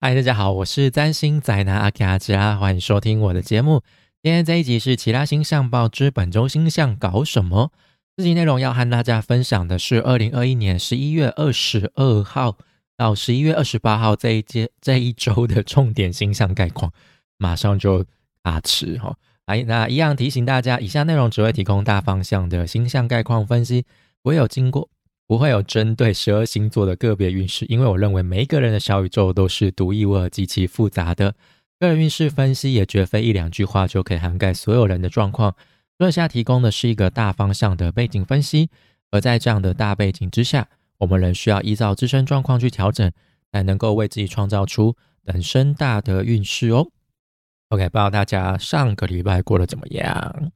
嗨，大家好，我是占星宅男阿卡吉拉，欢迎收听我的节目。今天这一集是《其他星象报》之本周星象搞什么？这集内容要和大家分享的是二零二一年十一月二十二号到十一月二十八号这一节这一周的重点星象概况。马上就大吃哈！来，那一样提醒大家，以下内容只会提供大方向的星象概况分析，不会有经过。不会有针对十二星座的个别运势，因为我认为每一个人的小宇宙都是独一无二、极其复杂的。个人运势分析也绝非一两句话就可以涵盖所有人的状况。以下提供的是一个大方向的背景分析，而在这样的大背景之下，我们仍需要依照自身状况去调整，才能够为自己创造出等身大的运势哦。OK，不知道大家上个礼拜过得怎么样？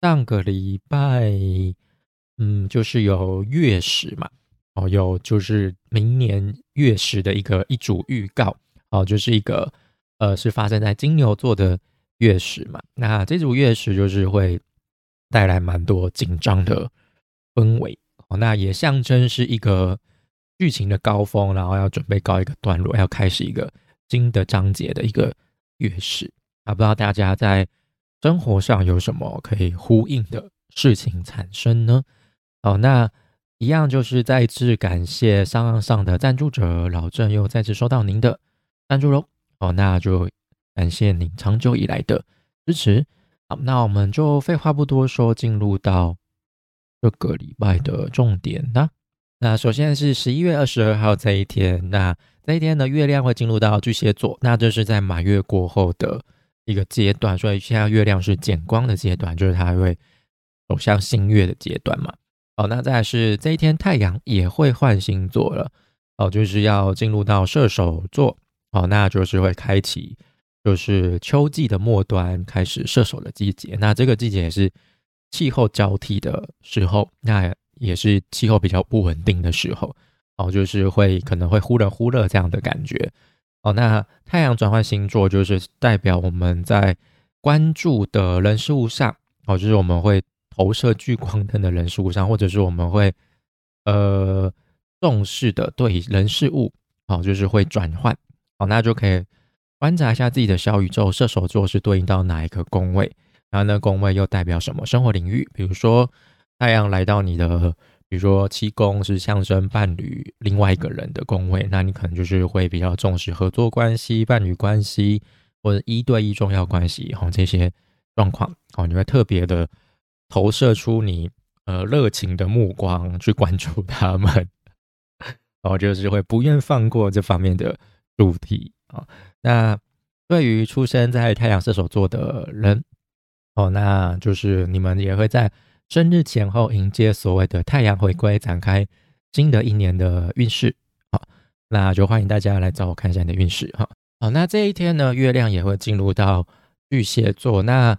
上个礼拜。嗯，就是有月食嘛，哦，有就是明年月食的一个一组预告，哦，就是一个呃，是发生在金牛座的月食嘛。那这组月食就是会带来蛮多紧张的氛围，哦，那也象征是一个剧情的高峰，然后要准备告一个段落，要开始一个新的章节的一个月食啊。不知道大家在生活上有什么可以呼应的事情产生呢？好，那一样就是再次感谢商岸上的赞助者老郑，又再次收到您的赞助喽。哦，那就感谢您长久以来的支持。好，那我们就废话不多说，进入到这个礼拜的重点那那首先是十一月二十二号这一天，那这一天呢，月亮会进入到巨蟹座，那这是在满月过后的一个阶段，所以现在月亮是减光的阶段，就是它会走向新月的阶段嘛。好，那再是这一天，太阳也会换星座了，哦，就是要进入到射手座，哦，那就是会开启，就是秋季的末端，开始射手的季节。那这个季节也是气候交替的时候，那也是气候比较不稳定的时候，哦，就是会可能会忽冷忽热这样的感觉。哦，那太阳转换星座，就是代表我们在关注的人事物上，哦，就是我们会。投射聚光灯的人事物上，或者是我们会呃重视的对人事物，好，就是会转换，好，那就可以观察一下自己的小宇宙射手座是对应到哪一个宫位，然后那宫位又代表什么生活领域？比如说太阳来到你的，比如说七宫是象征伴侣另外一个人的宫位，那你可能就是会比较重视合作关系、伴侣关系或者一对一重要关系，哈，这些状况，哦，你会特别的。投射出你呃热情的目光去关注他们，然后就是会不愿放过这方面的主题啊。那对于出生在太阳射手座的人哦，那就是你们也会在生日前后迎接所谓的太阳回归，展开新的一年的运势。好，那就欢迎大家来找我看一下你的运势哈。好，那这一天呢，月亮也会进入到巨蟹座。那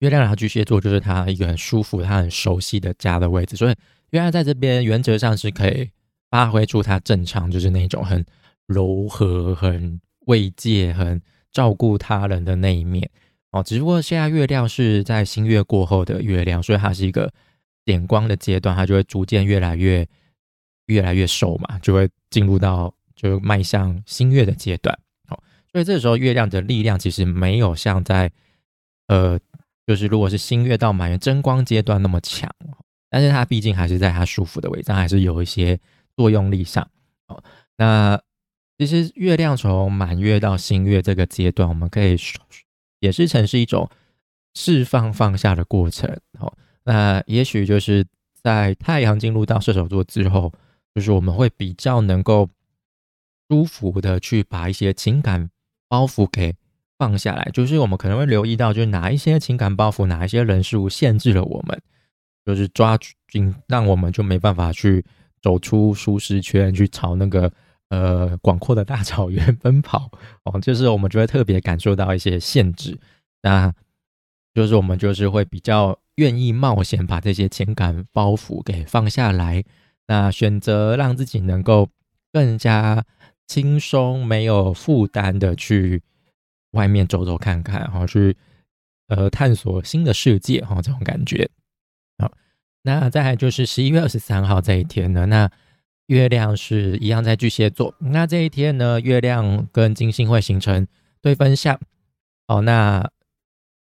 月亮然后巨蟹座就是他一个很舒服、他很熟悉的家的位置，所以月亮在这边原则上是可以发挥出他正常，就是那种很柔和、很慰藉、很照顾他人的那一面哦。只不过现在月亮是在新月过后的月亮，所以它是一个点光的阶段，它就会逐渐越来越、越来越瘦嘛，就会进入到就迈向新月的阶段。哦，所以这时候月亮的力量其实没有像在呃。就是如果是新月到满月争光阶段那么强，但是它毕竟还是在它舒服的位置，还是有一些作用力上。哦，那其实月亮从满月到新月这个阶段，我们可以解释成是一种释放放下的过程。哦，那也许就是在太阳进入到射手座之后，就是我们会比较能够舒服的去把一些情感包袱给。放下来，就是我们可能会留意到，就是哪一些情感包袱，哪一些人事物限制了我们，就是抓紧，让我们就没办法去走出舒适圈，去朝那个呃广阔的大草原 奔跑哦。就是我们就会特别感受到一些限制，那就是我们就是会比较愿意冒险，把这些情感包袱给放下来，那选择让自己能够更加轻松、没有负担的去。外面走走看看，哈，去呃探索新的世界，哈，这种感觉。好，那再来就是十一月二十三号这一天呢，那月亮是一样在巨蟹座。那这一天呢，月亮跟金星会形成对分相。哦，那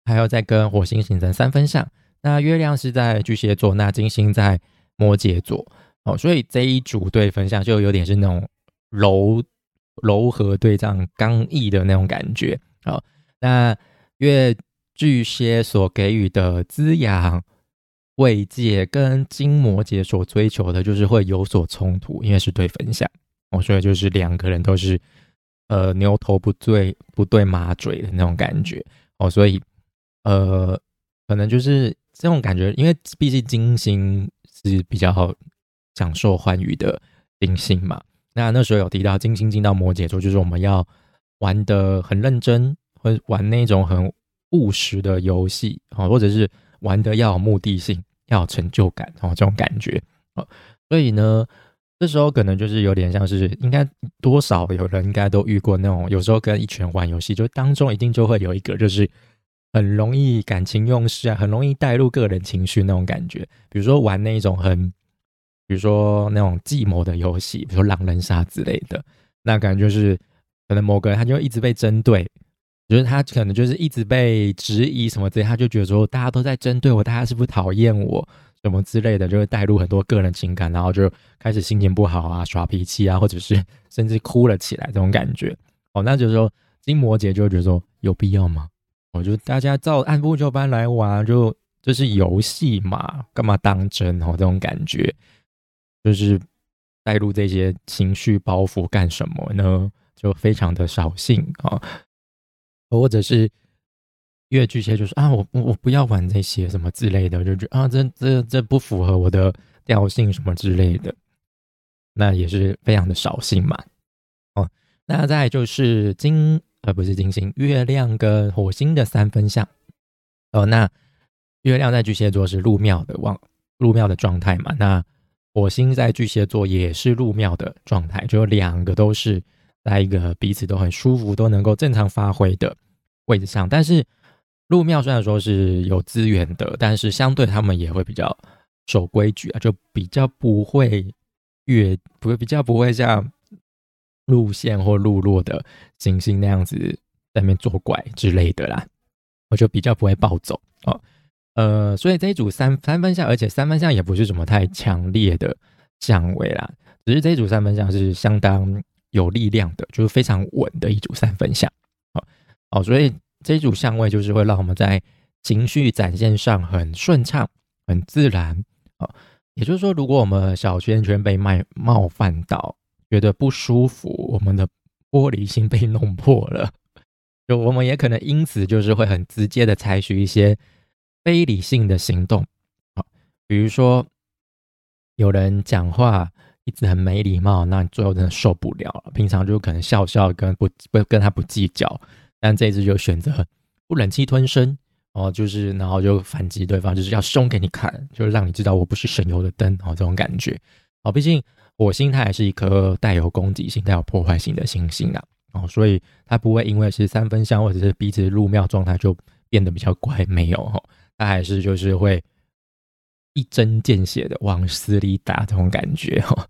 还要再跟火星形成三分相。那月亮是在巨蟹座，那金星在摩羯座。哦，所以这一组对分相就有点是那种柔柔和对仗、刚毅的那种感觉。好，那月巨蟹所给予的滋养、慰藉，跟金摩羯所追求的，就是会有所冲突，因为是对分享。我说的就是两个人都是呃牛头不对不对马嘴的那种感觉。哦，所以呃，可能就是这种感觉，因为毕竟金星是比较好。享受欢愉的金星嘛，那那时候有提到金星进到摩羯座，就是我们要玩的很认真，或玩那种很务实的游戏啊，或者是玩的要有目的性，要有成就感哦，这种感觉啊。所以呢，这时候可能就是有点像是，应该多少有人应该都遇过那种，有时候跟一群人玩游戏，就当中一定就会有一个就是很容易感情用事啊，很容易带入个人情绪那种感觉，比如说玩那种很。比如说那种计谋的游戏，比如说狼人杀之类的，那感觉就是可能某个人他就一直被针对，就是他可能就是一直被质疑什么之类，他就觉得说大家都在针对我，大家是不是讨厌我什么之类的，就会带入很多个人情感，然后就开始心情不好啊，耍脾气啊，或者是 甚至哭了起来这种感觉。哦，那就是说金摩羯就会觉得说有必要吗？我就大家照按部就班来玩，就这是游戏嘛，干嘛当真哦？这种感觉。就是带入这些情绪包袱干什么呢？就非常的扫兴啊，或者是越巨蟹就是啊，我我不要玩这些什么之类的，就觉得啊，这这这不符合我的调性什么之类的，那也是非常的扫兴嘛。哦，那再就是金呃不是金星，月亮跟火星的三分相哦，那月亮在巨蟹座是入庙的往入庙的状态嘛，那。火星在巨蟹座也是入庙的状态，就两个都是在一个彼此都很舒服、都能够正常发挥的位置上。但是入庙虽然说是有资源的，但是相对他们也会比较守规矩啊，就比较不会越不比较不会像路线或路落的行星那样子在那边作怪之类的啦，我就比较不会暴走啊。呃，所以这一组三三分相，而且三分相也不是什么太强烈的相位啦，只是这一组三分相是相当有力量的，就是非常稳的一组三分相。好，好，所以这组相位就是会让我们在情绪展现上很顺畅、很自然。啊，也就是说，如果我们小圈圈被冒冒犯到，觉得不舒服，我们的玻璃心被弄破了，就我们也可能因此就是会很直接的采取一些。非理性的行动，好，比如说有人讲话一直很没礼貌，那你最后真的受不了了。平常就可能笑笑跟不不跟他不计较，但这次就选择不忍气吞声，哦，就是然后就反击对方，就是要凶给你看，就是让你知道我不是省油的灯，哦，这种感觉，哦，毕竟火星它也是一颗带有攻击性、带有破坏性的行星啊，哦，所以它不会因为是三分相或者是彼此入庙状态就变得比较乖，没有哦。他还是就是会一针见血的往死里打这种感觉哈。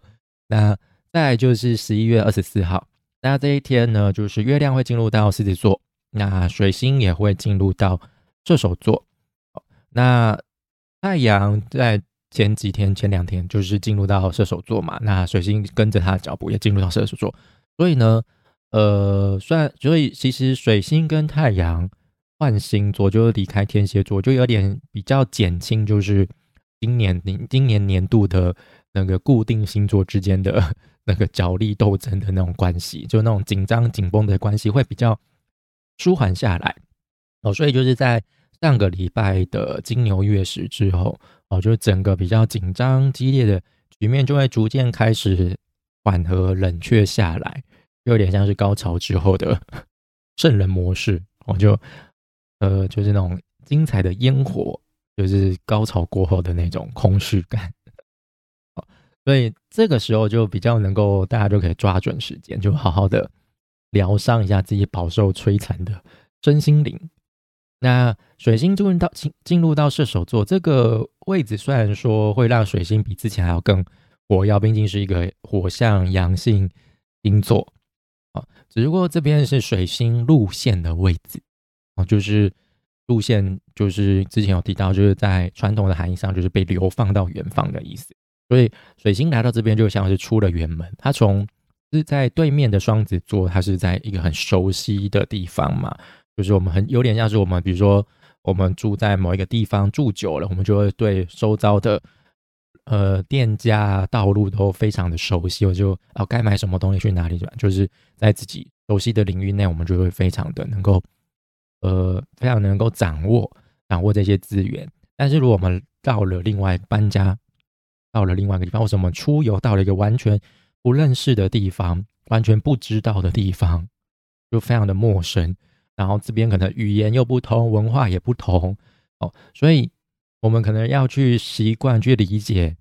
那再就是十一月二十四号，那这一天呢，就是月亮会进入到狮子座，那水星也会进入到射手座。那太阳在前几天、前两天就是进入到射手座嘛，那水星跟着他的脚步也进入到射手座。所以呢，呃，算所以其实水星跟太阳。换星座就是离开天蝎座，就有点比较减轻，就是今年年今年年度的那个固定星座之间的 那个角力斗争的那种关系，就那种紧张紧绷的关系会比较舒缓下来哦。所以就是在上个礼拜的金牛月食之后哦，就整个比较紧张激烈的局面就会逐渐开始缓和冷却下来，有点像是高潮之后的 圣人模式，我就。呃，就是那种精彩的烟火，就是高潮过后的那种空虚感，所以这个时候就比较能够大家就可以抓准时间，就好好的疗伤一下自己饱受摧残的身心灵。那水星进入到进进入到射手座这个位置，虽然说会让水星比之前还要更火药毕竟是一个火象阳性星座。啊，只不过这边是水星路线的位置。啊，就是路线就是之前有提到，就是在传统的含义上就是被流放到远方的意思，所以水星来到这边就像是出了远门，它从是在对面的双子座，它是在一个很熟悉的地方嘛，就是我们很有点像是我们比如说我们住在某一个地方住久了，我们就会对周遭的。呃，店家、道路都非常的熟悉，我就哦，该买什么东西去哪里转，就是在自己熟悉的领域内，我们就会非常的能够，呃，非常能够掌握掌握这些资源。但是如果我们到了另外搬家，到了另外一个地方，或者我们出游到了一个完全不认识的地方，完全不知道的地方，就非常的陌生。然后这边可能语言又不同，文化也不同，哦，所以。我们可能要去习惯去理解，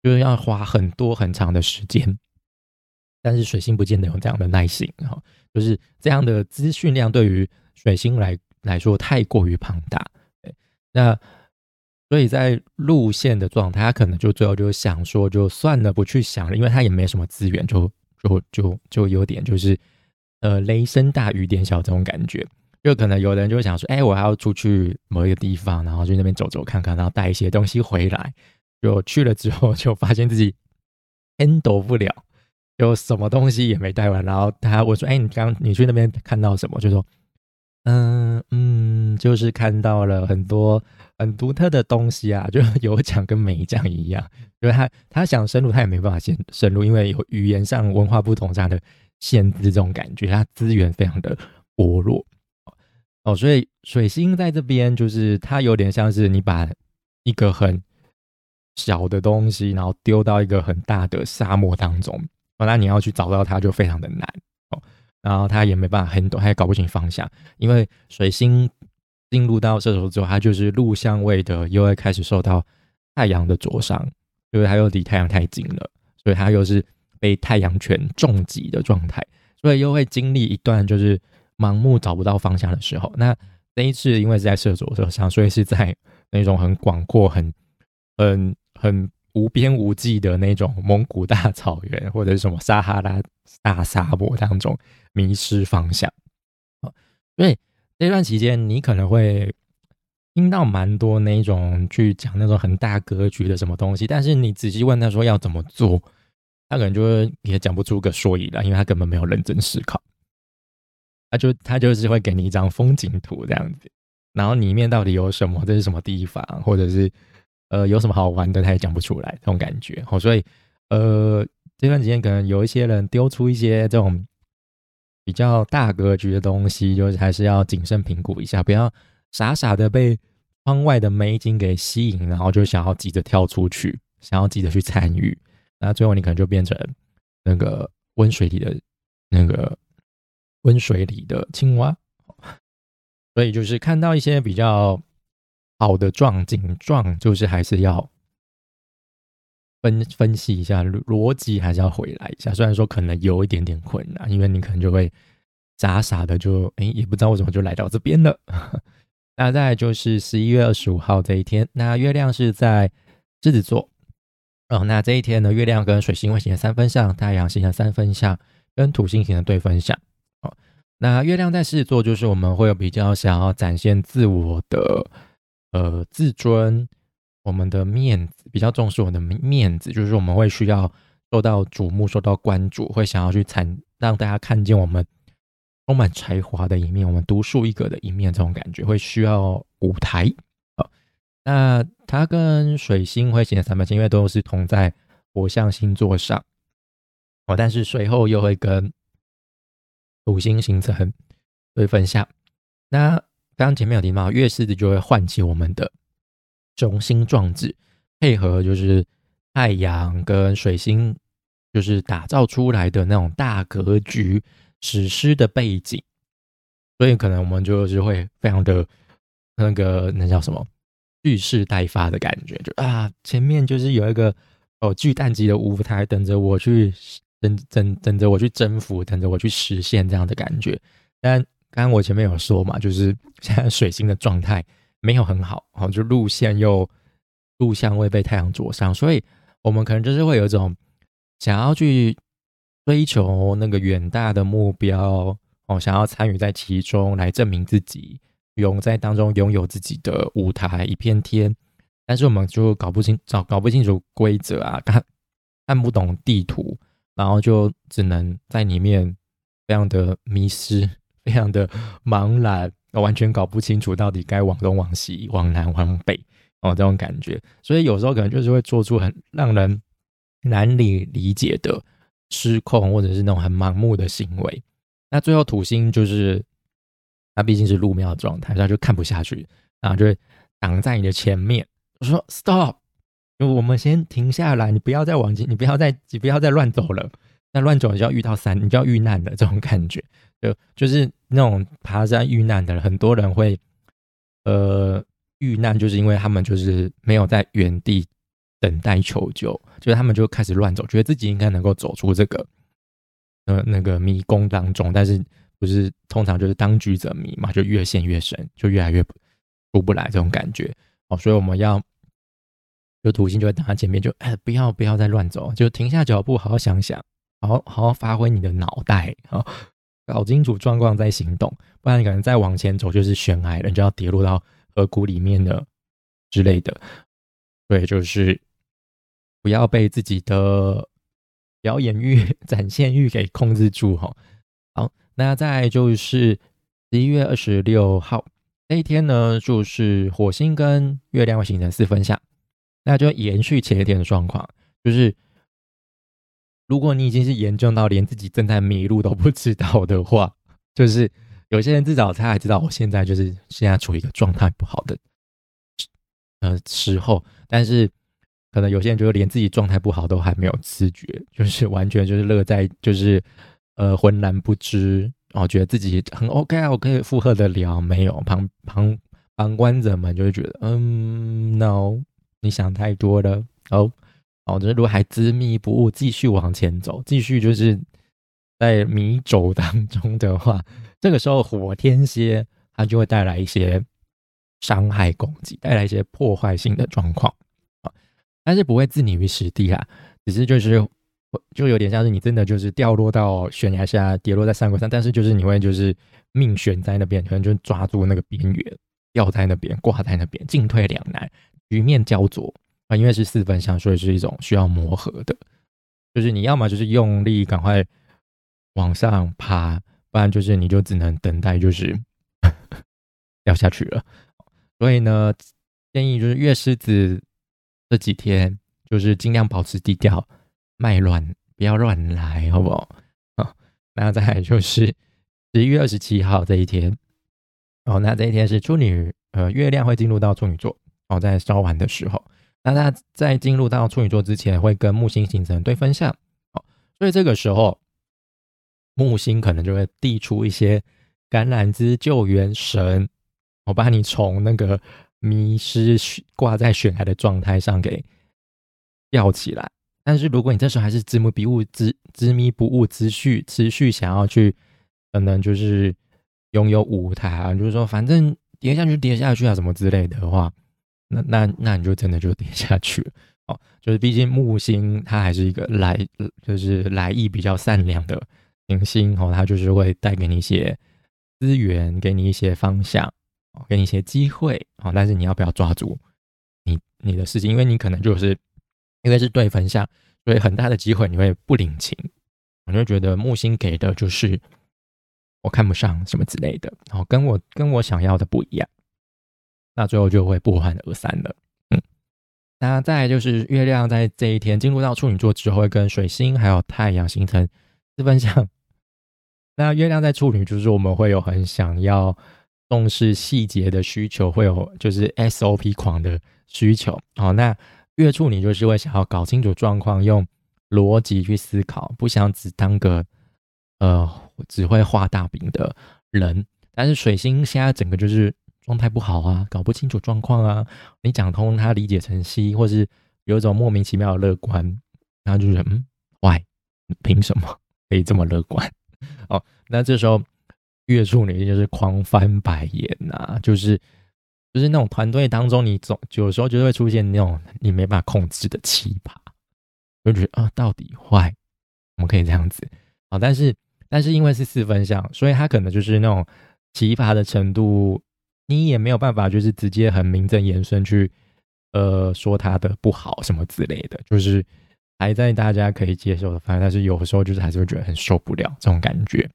就是要花很多很长的时间。但是水星不见得有这样的耐心哈，就是这样的资讯量对于水星来来说太过于庞大。那所以在路线的状态，他可能就最后就想说，就算了，不去想了，因为他也没什么资源，就就就就有点就是呃雷声大雨点小这种感觉。就可能有人就想说，哎，我还要出去某一个地方，然后去那边走走看看，然后带一些东西回来。就去了之后，就发现自己 handle 不了，就什么东西也没带完。然后他我说，哎，你刚你去那边看到什么？就说，嗯嗯，就是看到了很多很独特的东西啊，就 有讲跟没讲一样。因为他他想深入，他也没办法先深入，因为有语言上文化不同上的限制，这种感觉，他资源非常的薄弱。哦，所以水星在这边，就是它有点像是你把一个很小的东西，然后丢到一个很大的沙漠当中，那你要去找到它就非常的难，然后它也没办法很懂，它也搞不清方向，因为水星进入到射手座，它就是陆相位的，又会开始受到太阳的灼伤，因为它又离太阳太近了，所以它又是被太阳拳重击的状态，所以又会经历一段就是。盲目找不到方向的时候，那那一次因为是在射手座上，所以是在那种很广阔、很、很、很无边无际的那种蒙古大草原，或者是什么撒哈拉大沙漠当中迷失方向。所以这段期间你可能会听到蛮多那种去讲那种很大格局的什么东西，但是你仔细问他说要怎么做，他可能就也讲不出个所以然，因为他根本没有认真思考。他就他就是会给你一张风景图这样子，然后里面到底有什么，这是什么地方，或者是呃有什么好玩的，他也讲不出来这种感觉。好，所以呃这段时间可能有一些人丢出一些这种比较大格局的东西，就是还是要谨慎评估一下，不要傻傻的被窗外的美景给吸引，然后就想要急着跳出去，想要急着去参与，那最后你可能就变成那个温水里的那个。温水里的青蛙，所以就是看到一些比较好的状景状，就是还是要分分析一下逻辑，还是要回来一下。虽然说可能有一点点困难，因为你可能就会傻傻的就哎，也不知道为什么就来到这边了。那再就是十一月二十五号这一天，那月亮是在狮子座哦。那这一天呢，月亮跟水星会形成三分相，太阳形成三分相，跟土星形成对分相。那月亮在狮子座，就是我们会有比较想要展现自我的呃自尊，我们的面子比较重视我们的面子，就是我们会需要受到瞩目、受到关注，会想要去参让大家看见我们充满才华的一面，我们独树一格的一面，这种感觉会需要舞台啊。那它跟水星会形成三分星，因为都是同在火象星座上哦，但是随后又会跟。土星形成对分相，那刚刚前面有提到，月狮子就会唤起我们的雄心壮志，配合就是太阳跟水星，就是打造出来的那种大格局史诗的背景，所以可能我们就是会非常的那个那叫什么蓄势待发的感觉，就啊前面就是有一个哦巨蛋级的舞台等着我去。等等等着我去征服，等着我去实现这样的感觉。但刚刚我前面有说嘛，就是现在水星的状态没有很好，好就路线又路相位被太阳灼伤，所以我们可能就是会有一种想要去追求那个远大的目标哦，想要参与在其中来证明自己，拥在当中拥有自己的舞台一片天。但是我们就搞不清，搞搞不清楚规则啊，看看不懂地图，然后就只能在里面非常的迷失，非常的茫然，完全搞不清楚到底该往东往西、往南往北哦，这种感觉。所以有时候可能就是会做出很让人难以理解的失控，或者是那种很盲目的行为。那最后土星就是它毕竟是入庙的状态，它就看不下去，然后就挡在你的前面。我说 stop，我们先停下来，你不要再往前，你不要再，你不要再乱走了。那乱走你就要遇到山，你就要遇难的这种感觉，就就是那种爬山遇难的人，很多人会呃遇难，就是因为他们就是没有在原地等待求救，就是他们就开始乱走，觉得自己应该能够走出这个呃那个迷宫当中，但是不是通常就是当局者迷嘛，就越陷越深，就越来越出不来这种感觉。哦，所以我们要，就土星就会挡在前面，就哎，不要不要再乱走，就停下脚步，好好想想，好好好好发挥你的脑袋啊，搞清楚状况再行动，不然可能再往前走就是悬崖了，你就要跌落到河谷里面的之类的。对，就是不要被自己的表演欲、展现欲给控制住哈。好，那再就是十一月二十六号。那一天呢，就是火星跟月亮会形成四分相，那就延续前一天的状况。就是如果你已经是严重到连自己正在迷路都不知道的话，就是有些人至少他还知道我现在就是现在处于一个状态不好的呃时候，但是可能有些人就是连自己状态不好都还没有知觉，就是完全就是乐在就是呃浑然不知。然后觉得自己很 OK 啊，我可以负荷得了。没有旁旁旁观者们就会觉得，嗯，No，你想太多了。哦，哦，这如果还执迷不悟，继续往前走，继续就是在迷走当中的话，这个时候火天蝎它就会带来一些伤害攻击，带来一些破坏性的状况啊，但是不会置你于死地啊，只是就是。就有点像是你真的就是掉落到悬崖下，跌落在山谷上，但是就是你会就是命悬在那边，可能就抓住那个边缘，掉在那边，挂在那边，进退两难，局面焦灼啊。因为是四分相，所以是一种需要磨合的，就是你要么就是用力赶快往上爬，不然就是你就只能等待就是 掉下去了。所以呢，建议就是月狮子这几天就是尽量保持低调。卖乱，不要乱来，好不好？好，那再来就是十一月二十七号这一天，哦，那这一天是处女，呃，月亮会进入到处女座，哦，在稍晚的时候，那他在进入到处女座之前，会跟木星形成对分相，哦，所以这个时候木星可能就会递出一些橄榄枝救援绳，我把你从那个迷失挂在悬崖的状态上给吊起来。但是如果你这时候还是执迷不悟、执执迷不悟、持续持续想要去，可能就是拥有舞台啊，就是说反正跌下去跌下去啊什么之类的话，那那那你就真的就跌下去了哦。就是毕竟木星它还是一个来就是来意比较善良的行星哦，它就是会带给你一些资源，给你一些方向哦，给你一些机会哦。但是你要不要抓住你你的事情？因为你可能就是。因为是对分相，所以很大的机会你会不领情，我就觉得木星给的就是我看不上什么之类的，然后跟我跟我想要的不一样，那最后就会不欢而散了。嗯，那再就是月亮在这一天进入到处女座之后，会跟水星还有太阳形成四分相。那月亮在处女，就是我们会有很想要重视细节的需求，会有就是 SOP 狂的需求。好，那。月处女就是会想要搞清楚状况，用逻辑去思考，不想只当个呃只会画大饼的人。但是水星现在整个就是状态不好啊，搞不清楚状况啊。你讲通他理解成西，或是有一种莫名其妙的乐观，然后就是嗯，why？凭什么可以这么乐观？哦，那这时候月处女就是狂翻白眼呐，就是。就是那种团队当中，你总有时候就会出现那种你没办法控制的奇葩就觉得啊，到底坏，我们可以这样子啊。但是但是因为是四分相，所以他可能就是那种奇葩的程度，你也没有办法就是直接很名正言顺去呃说他的不好什么之类的，就是还在大家可以接受的范围。但是有时候就是还是会觉得很受不了这种感觉。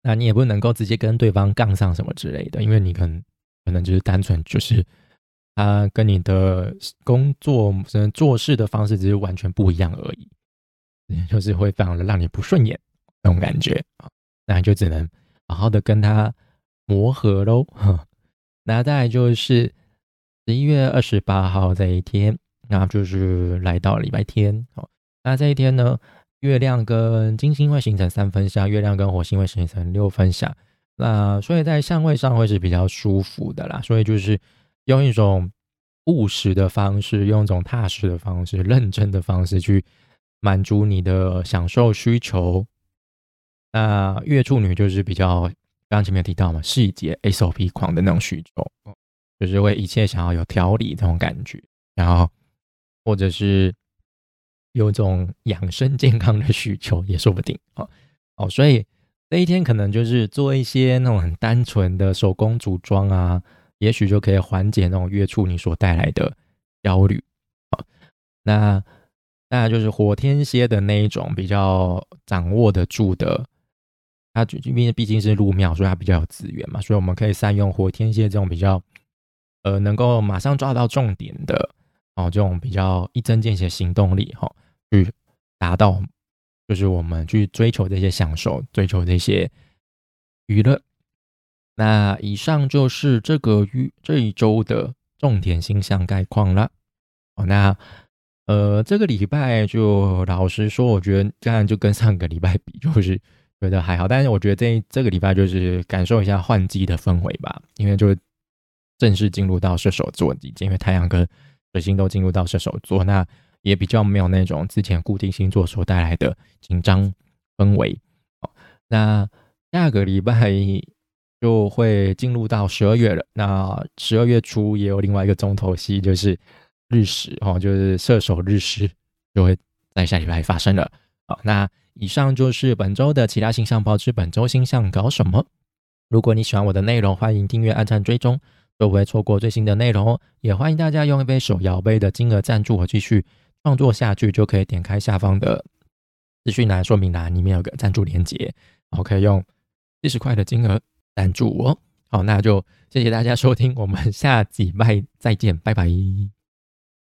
那你也不能够直接跟对方杠上什么之类的，因为你可能可能就是单纯就是他跟你的工作做事的方式只是完全不一样而已，就是会非常的让你不顺眼那种感觉啊，那你就只能好好的跟他磨合喽。那再来就是十一月二十八号这一天，那就是来到礼拜天哦。那这一天呢？月亮跟金星会形成三分相，月亮跟火星会形成六分相。那所以在相位上会是比较舒服的啦。所以就是用一种务实的方式，用一种踏实的方式、认真的方式去满足你的享受需求。那月处女就是比较刚刚前面提到嘛，细节 SOP 狂的那种需求，就是会一切想要有条理这种感觉，然后或者是。有种养生健康的需求也说不定哦哦，所以那一天可能就是做一些那种很单纯的手工组装啊，也许就可以缓解那种月处你所带来的焦虑啊。那那就是火天蝎的那一种比较掌握得住的，它因为毕竟是入庙，所以它比较有资源嘛，所以我们可以善用火天蝎这种比较呃能够马上抓到重点的哦，这种比较一针见血行动力哈。去达到，就是我们去追求这些享受，追求这些娱乐。那以上就是这个月这一周的重点星象概况了。哦，那呃，这个礼拜就老实说，我觉得这样就跟上个礼拜比，就是觉得还好。但是我觉得这这个礼拜就是感受一下换季的氛围吧，因为就正式进入到射手座季节，因为太阳跟水星都进入到射手座，那。也比较没有那种之前固定星座所带来的紧张氛围。那下个礼拜 就会进入到十二月了。那十二月初也有另外一个重头戏，就是日食哦，就是射手日食就会在下礼拜发生了。好，那以上就是本周的其他星象报之本周星象搞什么。如果你喜欢我的内容，欢迎订阅、按赞、追踪，就不会错过最新的内容哦。也欢迎大家用一杯手摇杯的金额赞助我继续。创作下去就可以点开下方的资讯栏说明栏，里面有个赞助链接，然后可以用七十块的金额赞助我。好，那就谢谢大家收听，我们下集拜再见，拜拜。